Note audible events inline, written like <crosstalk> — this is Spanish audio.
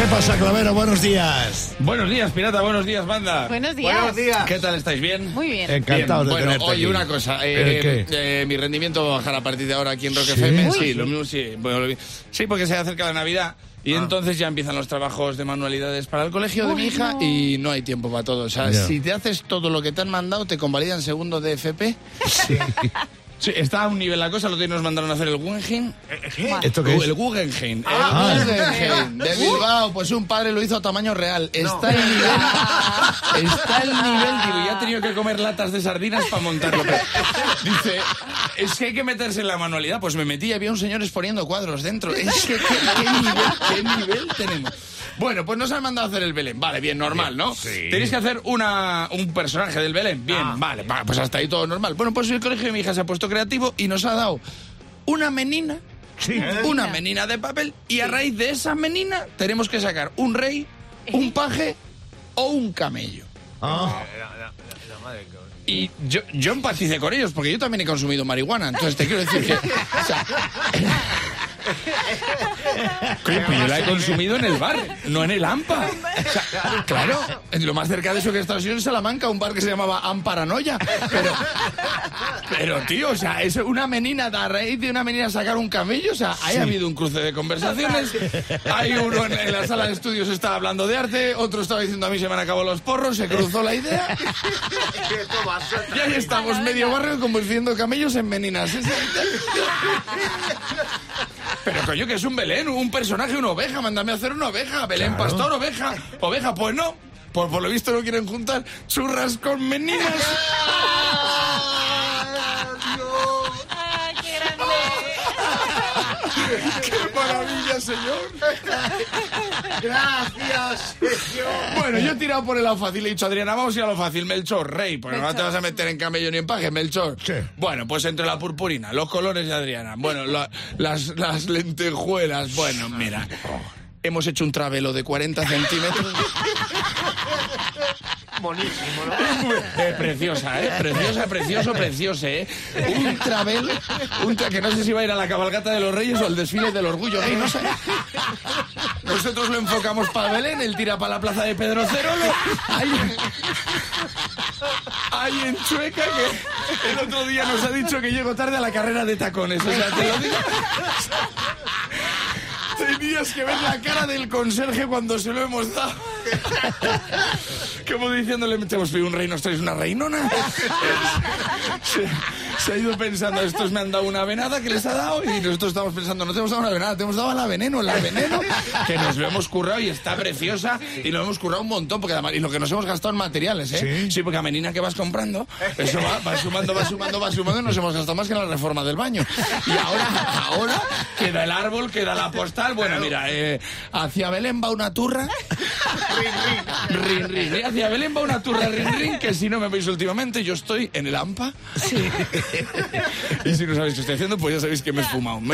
¿Qué pasa, Clavero? Buenos días. Buenos días, pirata, buenos días, banda. Buenos días. Buenos días. ¿Qué tal estáis? ¿Bien? Muy bien. Encantado Bien. de bueno, tenerte oye, aquí. una cosa. ¿El eh, qué? eh, mi rendimiento va a bajar a partir de ahora aquí en Rock ¿Sí? FM. Sí, lo mismo sí. Bueno, lo- sí, porque se acerca la Navidad. Y Ah. entonces ya empiezan los trabajos de manualidades para el colegio de mi hija no. y no hay tiempo para todo. O sea, si te haces todo lo que te han mandado, te convalidan segundo de FP. Sí, <laughs> está a un nivel la cosa, lo que nos mandaron a hacer el Guggenheim. ¿Esto qué es? El Guggenheim. Ah. El Guggenheim de Bilbao. Pues un padre lo hizo a tamaño real. Está el nivel. <laughs> Está el nivel. Digo, ya ha tenido que comer latas de sardinas para montarlo. Pero dice, es que hay que meterse en la manualidad. Pues me metí y había un señor exponiendo cuadros dentro. Es que qué, qué nivel, qué nivel tenemos. Bueno, pues nos han mandado a hacer el Belén. Vale, bien, normal, ¿no? Sí. Tenéis que hacer una, un personaje del Belén. Bien, vale, va, pues hasta ahí todo normal. Bueno, pues el colegio de mi hija se ha puesto creativo y nos ha dado una menina Sí. una menina de papel y a raíz de esa menina tenemos que sacar un rey, un <laughs> paje o un camello. Ah, Y yo, yo empaticé con ellos porque yo también he consumido marihuana, entonces te quiero decir que... o sea, Coño, pues yo la he consumido en el bar, no en el AMPA. O sea, claro, lo más cerca de eso que he estado ha sido en Salamanca, un bar que se llamaba Amparanoia. Pero, pero tío, o sea, es una menina, a raíz de una menina sacar un camello, o sea, ahí ha habido un cruce de conversaciones. Hay uno en, en la sala de estudios estaba hablando de arte, otro estaba diciendo a mí se me han acabado los porros, se cruzó la idea. Y ahí estamos, medio barrio convirtiendo camellos en meninas. Pero coño, que es un Belén, un personaje, una oveja, mándame a hacer una oveja. Belén, Claro. pastor, oveja. Oveja, pues no. Por, por lo visto no quieren juntar churras con meninas. Ay, qué grande. <laughs> ¡Qué maravilla, señor! Gracias, señor. Bueno, yo he tirado por el lado fácil. He dicho, Adriana, vamos a ir a lo fácil. Melchor, rey. Porque no te vas a meter en camello ni en paje, Melchor. Sí. Bueno, pues entre la purpurina, los colores de Adriana. Bueno, la- las, las lentejuelas. Bueno, mira. Hemos hecho un travelo de 40 centímetros. Buenísimo, ¿no? Eh, preciosa, ¿eh? Preciosa, precioso, precioso, ¿eh? Un travel, un tra- que no sé si va a ir a la cabalgata de los reyes o al desfile del orgullo gay, no sé. Nosotros lo enfocamos para Belén, él tira para la plaza de Pedro Cerolo. Ahí, ahí en Chueca, que el otro día nos ha dicho que llego tarde a la carrera de tacones. O sea, te lo digo. Tenías que ver la cara del conserje cuando se lo hemos dado. <laughs> Como diciéndole, te hemos pedido un rey, nos traes una reinona. Se, se ha ido pensando, estos me han dado una venada que les ha dado y nosotros estamos pensando, no te hemos dado una venada, te hemos dado la veneno, la veneno, que nos lo hemos currado y está preciosa y lo hemos currado un montón, porque además, y lo que nos hemos gastado en materiales, ¿eh? Sí. porque a menina que vas comprando, eso va, va sumando, va sumando, va sumando y nos hemos gastado más que en la reforma del baño. Y ahora, ahora queda el árbol, queda la postal, bueno, mira, eh, hacia Belén va una turra. Rin, rin. Y Hacia Belén va una turra rin, rin, que si no me veis últimamente, yo estoy en el AMPA. <laughs> y si no sabéis qué estoy haciendo, pues ya sabéis que me he esfumado. <laughs>